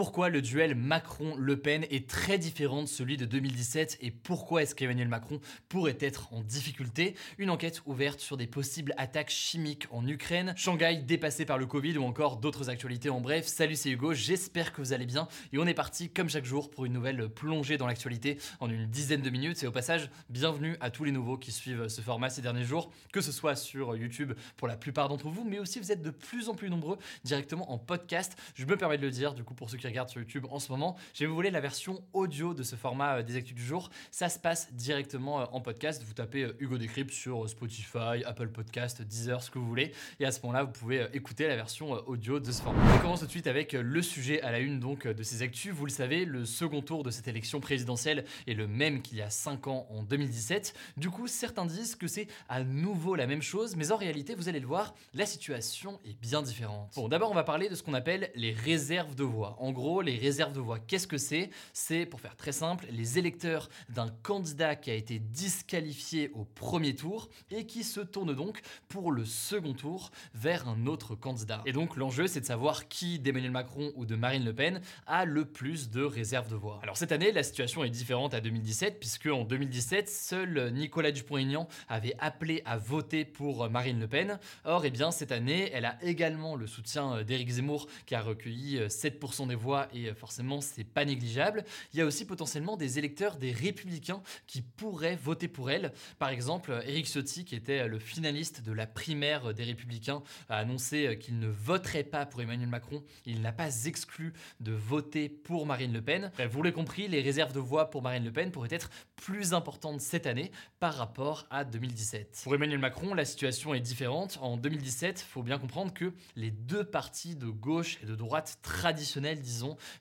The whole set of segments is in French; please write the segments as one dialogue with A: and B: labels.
A: Pourquoi le duel Macron-Le Pen est très différent de celui de 2017 et pourquoi est-ce qu'Emmanuel Macron pourrait être en difficulté? Une enquête ouverte sur des possibles attaques chimiques en Ukraine, Shanghai dépassé par le Covid ou encore d'autres actualités en bref. Salut c'est Hugo, j'espère que vous allez bien et on est parti comme chaque jour pour une nouvelle plongée dans l'actualité en une dizaine de minutes et au passage bienvenue à tous les nouveaux qui suivent ce format ces derniers jours, que ce soit sur YouTube pour la plupart d'entre vous mais aussi vous êtes de plus en plus nombreux directement en podcast. Je me permets de le dire du coup pour ceux qui regardent sur YouTube en ce moment, j'ai voulu la version audio de ce format euh, des actus du jour. Ça se passe directement euh, en podcast. Vous tapez euh, Hugo Décrypte sur Spotify, Apple Podcast, Deezer, ce que vous voulez. Et à ce moment-là, vous pouvez écouter la version audio de ce format. On commence tout de suite avec le sujet à la une donc de ces actus. Vous le savez, le second tour de cette élection présidentielle est le même qu'il y a 5 ans en 2017. Du coup, certains disent que c'est à nouveau la même chose, mais en réalité, vous allez le voir, la situation est bien différente. Bon, d'abord, on va parler de ce qu'on appelle les réserves de voix. En gros, les réserves de voix, qu'est-ce que c'est? C'est, pour faire très simple, les électeurs d'un candidat qui a été disqualifié au premier tour et qui se tourne donc pour le second tour vers un autre candidat. Et donc, l'enjeu, c'est de savoir qui d'Emmanuel Macron ou de Marine Le Pen a le plus de réserves de voix. Alors, cette année, la situation est différente à 2017, puisque en 2017, seul Nicolas Dupont-Aignan avait appelé à voter pour Marine Le Pen. Or, eh bien, cette année, elle a également le soutien d'Éric Zemmour, qui a recueilli 7% des voix et forcément c'est pas négligeable. Il y a aussi potentiellement des électeurs des républicains qui pourraient voter pour elle. Par exemple, Éric Ciotti, qui était le finaliste de la primaire des républicains, a annoncé qu'il ne voterait pas pour Emmanuel Macron. Il n'a pas exclu de voter pour Marine Le Pen. Vous l'avez compris, les réserves de voix pour Marine Le Pen pourraient être plus importantes cette année par rapport à 2017. Pour Emmanuel Macron, la situation est différente. En 2017, il faut bien comprendre que les deux partis de gauche et de droite traditionnels,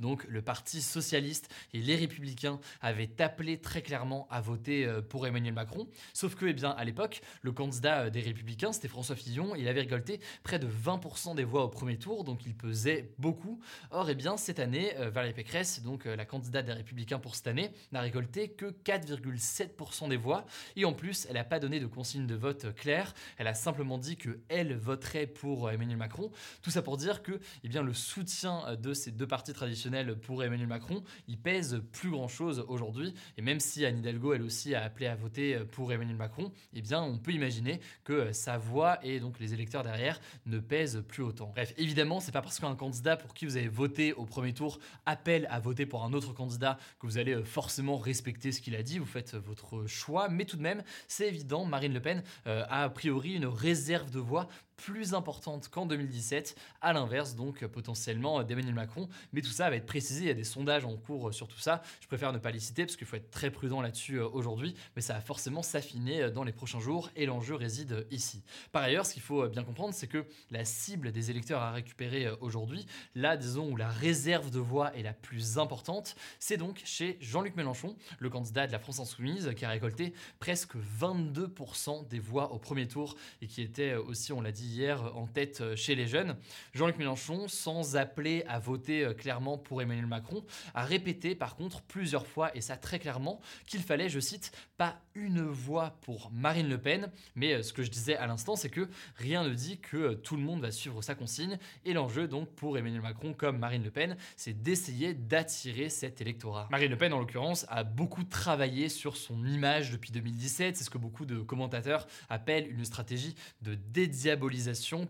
A: donc le Parti socialiste et les républicains avaient appelé très clairement à voter euh, pour Emmanuel Macron. Sauf que, eh bien, à l'époque, le candidat euh, des républicains, c'était François Fillon, il avait récolté près de 20% des voix au premier tour, donc il pesait beaucoup. Or, eh bien, cette année, euh, Valérie Pécresse, donc la candidate des républicains pour cette année, n'a récolté que 4,7% des voix. Et en plus, elle n'a pas donné de consigne de vote claire. Elle a simplement dit que elle voterait pour Emmanuel Macron. Tout ça pour dire que, eh bien, le soutien de ces deux partis traditionnels pour Emmanuel Macron, il pèse plus grand chose aujourd'hui. Et même si Anne Hidalgo, elle aussi, a appelé à voter pour Emmanuel Macron, eh bien, on peut imaginer que sa voix et donc les électeurs derrière ne pèsent plus autant. Bref, évidemment, c'est pas parce qu'un candidat pour qui vous avez voté au premier tour appelle à voter pour un autre candidat que vous allez forcément respecter ce qu'il a dit. Vous faites votre choix, mais tout de même, c'est évident, Marine Le Pen euh, a a priori une réserve de voix plus importante qu'en 2017, à l'inverse donc potentiellement d'Emmanuel Macron. Mais tout ça va être précisé, il y a des sondages en cours sur tout ça. Je préfère ne pas les citer parce qu'il faut être très prudent là-dessus aujourd'hui, mais ça va forcément s'affiner dans les prochains jours et l'enjeu réside ici. Par ailleurs, ce qu'il faut bien comprendre, c'est que la cible des électeurs à récupérer aujourd'hui, là disons où la réserve de voix est la plus importante, c'est donc chez Jean-Luc Mélenchon, le candidat de la France Insoumise, qui a récolté presque 22% des voix au premier tour et qui était aussi, on l'a dit, hier en tête chez les jeunes. Jean-Luc Mélenchon, sans appeler à voter clairement pour Emmanuel Macron, a répété par contre plusieurs fois, et ça très clairement, qu'il fallait, je cite, pas une voix pour Marine Le Pen, mais ce que je disais à l'instant, c'est que rien ne dit que tout le monde va suivre sa consigne, et l'enjeu donc pour Emmanuel Macron comme Marine Le Pen, c'est d'essayer d'attirer cet électorat. Marine Le Pen, en l'occurrence, a beaucoup travaillé sur son image depuis 2017, c'est ce que beaucoup de commentateurs appellent une stratégie de dédiaboliser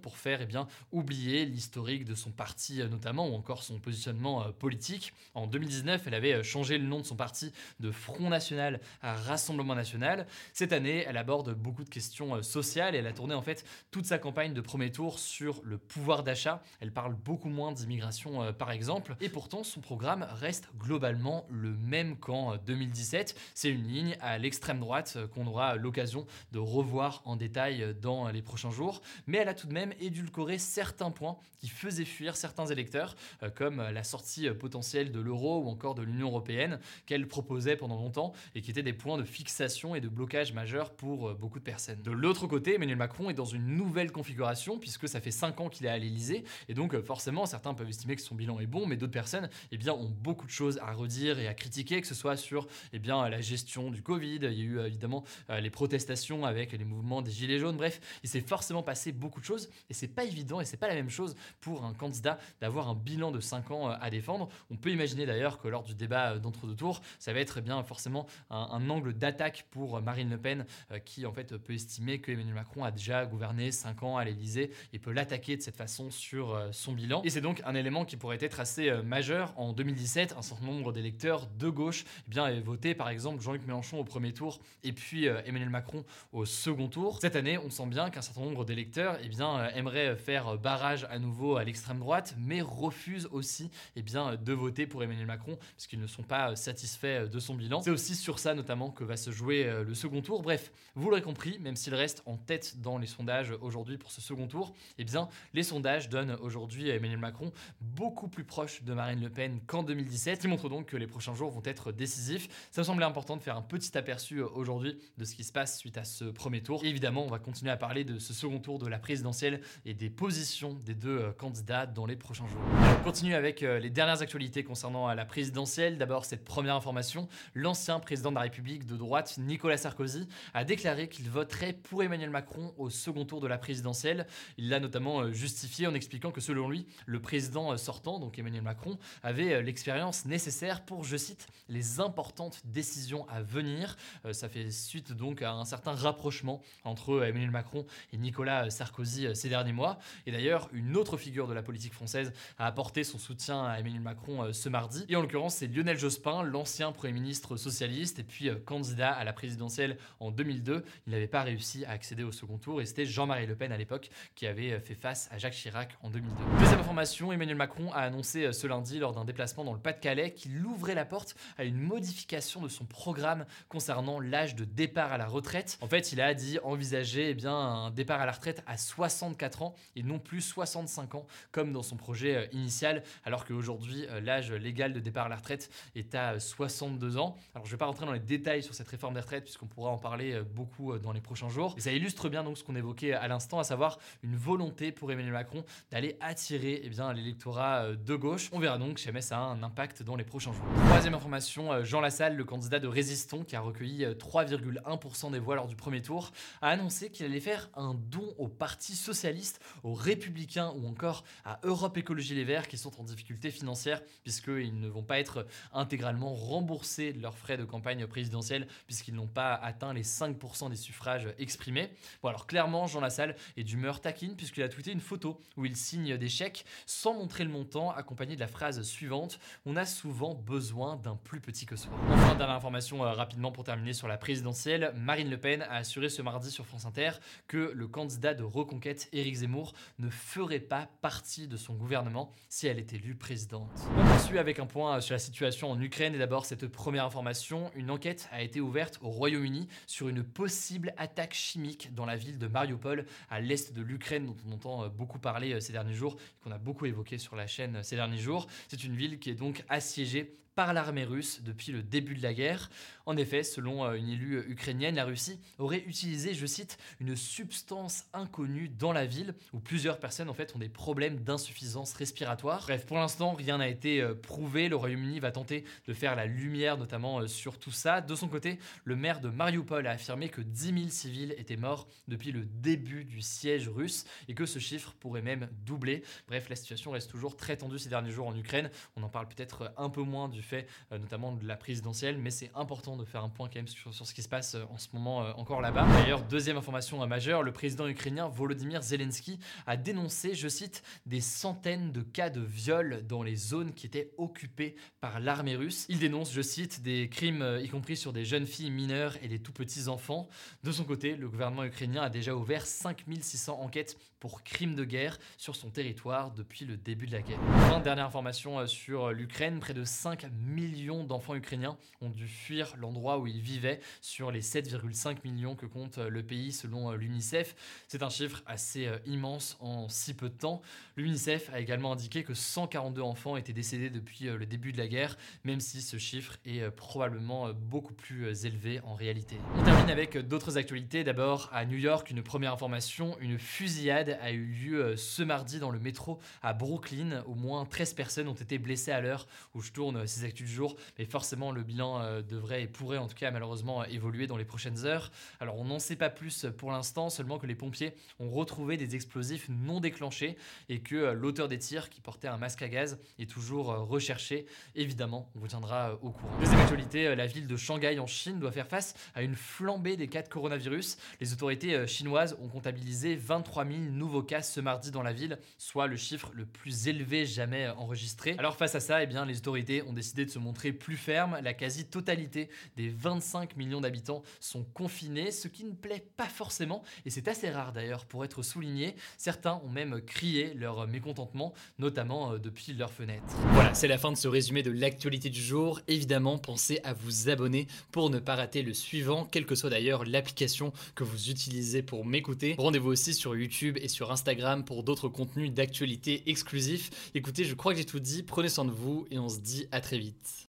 A: pour faire eh bien, oublier l'historique de son parti euh, notamment ou encore son positionnement euh, politique. En 2019, elle avait changé le nom de son parti de Front National à Rassemblement National. Cette année, elle aborde beaucoup de questions sociales et elle a tourné en fait toute sa campagne de premier tour sur le pouvoir d'achat. Elle parle beaucoup moins d'immigration par exemple et pourtant son programme reste globalement le même qu'en 2017. C'est une ligne à l'extrême droite qu'on aura l'occasion de revoir en détail dans les prochains jours, elle a tout de même édulcoré certains points qui faisaient fuir certains électeurs, euh, comme la sortie potentielle de l'euro ou encore de l'Union européenne, qu'elle proposait pendant longtemps et qui étaient des points de fixation et de blocage majeurs pour euh, beaucoup de personnes. De l'autre côté, Emmanuel Macron est dans une nouvelle configuration, puisque ça fait 5 ans qu'il est à l'Elysée, et donc euh, forcément certains peuvent estimer que son bilan est bon, mais d'autres personnes eh bien, ont beaucoup de choses à redire et à critiquer, que ce soit sur eh bien, la gestion du Covid, il y a eu évidemment les protestations avec les mouvements des Gilets jaunes, bref, il s'est forcément passé beaucoup de choses et c'est pas évident et c'est pas la même chose pour un candidat d'avoir un bilan de 5 ans euh, à défendre. On peut imaginer d'ailleurs que lors du débat euh, d'entre-deux tours, ça va être eh bien forcément un, angle d'attaque pour euh, Marine Le Pen qui en fait peut estimer que Emmanuel Macron a déjà gouverné 5 ans à l'Elysée et peut l'attaquer de cette façon sur son bilan. Et c'est donc un élément qui pourrait être assez majeur. En 2017, un certain nombre d'électeurs de gauche eh bien, avaient voté par exemple Jean-Luc Mélenchon au premier tour et puis Emmanuel Macron au second tour. Cette année, on sent bien qu'un certain nombre d'électeurs eh bien, euh, aimeraient faire barrage à nouveau à l'extrême droite, mais refusent aussi eh bien, de voter pour Emmanuel Macron, parce qu'ils ne sont pas euh, satisfaits de son bilan. C'est aussi sur ça notamment que va se jouer euh, le second tour. Bref, vous l'aurez compris, même s'il reste en tête dans les sondages aujourd'hui pour ce second tour, eh bien, les sondages donnent aujourd'hui Emmanuel Macron beaucoup plus proche de Marine Le Pen qu'en 2017, ce qui montre donc que les prochains jours vont être décisifs. Ça me semblait important de faire un petit aperçu aujourd'hui de ce qui se passe suite à ce premier tour. évidemment, on va continuer à parler de ce second tour de la présidentielle et des positions des deux euh, candidats dans les prochains jours. On continue avec euh, les dernières actualités concernant euh, la présidentielle. D'abord, cette première information, l'ancien président de la République de droite, Nicolas Sarkozy, a déclaré qu'il voterait pour Emmanuel Macron au second tour de la présidentielle. Il l'a notamment justifié en expliquant que selon lui, le président sortant, donc Emmanuel Macron, avait l'expérience nécessaire pour, je cite, les importantes décisions à venir. Ça fait suite donc à un certain rapprochement entre Emmanuel Macron et Nicolas Sarkozy euh, ces derniers mois. Et d'ailleurs, une autre figure de la politique française a apporté son soutien à Emmanuel Macron euh, ce mardi. Et en l'occurrence, c'est Lionel Jospin, l'ancien Premier ministre socialiste et puis euh, candidat à la présidentielle en 2002. Il n'avait pas réussi à accéder au second tour et c'était Jean-Marie Le Pen à l'époque qui avait fait face à Jacques Chirac en 2002. Deuxième information, Emmanuel Macron a annoncé ce lundi lors d'un déplacement dans le Pas-de-Calais qu'il ouvrait la porte à une modification de son programme concernant l'âge de départ à la retraite. En fait, il a dit envisager eh bien, un départ à la retraite à 64 ans et non plus 65 ans comme dans son projet euh, initial, alors qu'aujourd'hui euh, l'âge légal de départ à la retraite est à 62 euh, ans. Alors je ne vais pas rentrer dans les détails sur cette réforme des retraites puisqu'on pourra en parler beaucoup dans les prochains jours. Et ça illustre bien donc ce qu'on évoquait à l'instant, à savoir une volonté pour Emmanuel Macron d'aller attirer eh bien l'électorat de gauche. On verra donc si jamais ça a un impact dans les prochains jours. Troisième information, Jean Lassalle, le candidat de Résistons qui a recueilli 3,1% des voix lors du premier tour, a annoncé qu'il allait faire un don au Parti socialiste, aux Républicains ou encore à Europe Écologie Les Verts qui sont en difficulté financière puisqu'ils ne vont pas être intégralement remboursés de leurs frais de campagne présidentielle puisqu'ils n'ont pas atteint les 5% des suffrages exprimés. Bon alors clairement Jean Lassalle est d'humeur taquine puisqu'il a tweeté une photo où il signe des chèques sans montrer le montant accompagné de la phrase suivante On a souvent besoin d'un plus petit que soi. Enfin dernière information euh, rapidement pour terminer sur la présidentielle, Marine Le Pen a assuré ce mardi sur France Inter que le candidat de Reconquête, Éric Zemmour, ne ferait pas partie de son gouvernement si elle est élue présidente. On poursuit avec un point sur la situation en Ukraine et d'abord cette première information. Une enquête a été ouverte au Royaume-Uni sur une possible attaque chimique dans la ville de Mariupol à l'est de l'Ukraine dont on entend beaucoup parler ces derniers jours et qu'on a beaucoup évoqué sur la chaîne ces derniers jours. C'est une ville qui est donc assiégée par l'armée russe depuis le début de la guerre. En effet, selon euh, une élue ukrainienne, la Russie aurait utilisé, je cite, une substance inconnue dans la ville où plusieurs personnes en fait ont des problèmes d'insuffisance respiratoire. Bref, pour l'instant, rien n'a été euh, prouvé. Le Royaume-Uni va tenter de faire la lumière notamment euh, sur tout ça. De son côté, le maire de Mariupol a affirmé que 10 000 civils étaient morts depuis le début du siège russe et que ce chiffre pourrait même doubler. Bref, la situation reste toujours très tendue ces derniers jours en Ukraine. On en parle peut-être un peu moins du fait notamment de la présidentielle, mais c'est important de faire un point quand même sur, sur ce qui se passe en ce moment encore là-bas. D'ailleurs, deuxième information majeure, le président ukrainien Volodymyr Zelensky a dénoncé, je cite, des centaines de cas de viol dans les zones qui étaient occupées par l'armée russe. Il dénonce, je cite, des crimes y compris sur des jeunes filles mineures et des tout petits enfants. De son côté, le gouvernement ukrainien a déjà ouvert 5600 enquêtes pour crimes de guerre sur son territoire depuis le début de la guerre. Enfin, dernière information euh, sur l'Ukraine, près de 5 millions d'enfants ukrainiens ont dû fuir l'endroit où ils vivaient sur les 7,5 millions que compte euh, le pays selon euh, l'UNICEF. C'est un chiffre assez immense en si peu de temps. L'UNICEF a également indiqué que 142 enfants étaient décédés depuis le début de la guerre, même si ce chiffre est probablement beaucoup plus élevé en réalité. On termine avec d'autres actualités. D'abord, à New York, une première information, une fusillade a eu lieu euh, ce mardi dans le métro à Brooklyn. Au moins 13 personnes ont été blessées à l'heure où je tourne euh, ces actus du jour. Mais forcément, le bilan euh, devrait et pourrait en tout cas malheureusement évoluer dans les prochaines heures. Alors on n'en sait pas plus pour l'instant, seulement que les pompiers ont retrouvé des explosifs non déclenchés et que l'auteur des tirs qui portait un masque à gaz est toujours recherché. Évidemment, on vous tiendra au courant. Deuxième actualité, la ville de Shanghai en Chine doit faire face à une flambée des cas de coronavirus. Les autorités chinoises ont comptabilisé 23 000 nouveaux nouveaux cas ce mardi dans la ville, soit le chiffre le plus élevé jamais enregistré. Alors face à ça, eh bien, les autorités ont décidé de se montrer plus fermes. La quasi-totalité des 25 millions d'habitants sont confinés, ce qui ne plaît pas forcément, et c'est assez rare d'ailleurs pour être souligné. Certains ont même crié leur mécontentement, notamment euh, depuis leurs fenêtres. Voilà, c'est la fin de ce résumé de l'actualité du jour. Évidemment, pensez à vous abonner pour ne pas rater le suivant, quelle que soit d'ailleurs l'application que vous utilisez pour m'écouter. Rendez-vous aussi sur YouTube et sur Instagram pour d'autres contenus d'actualité exclusifs. Écoutez, je crois que j'ai tout dit, prenez soin de vous et on se dit à très vite.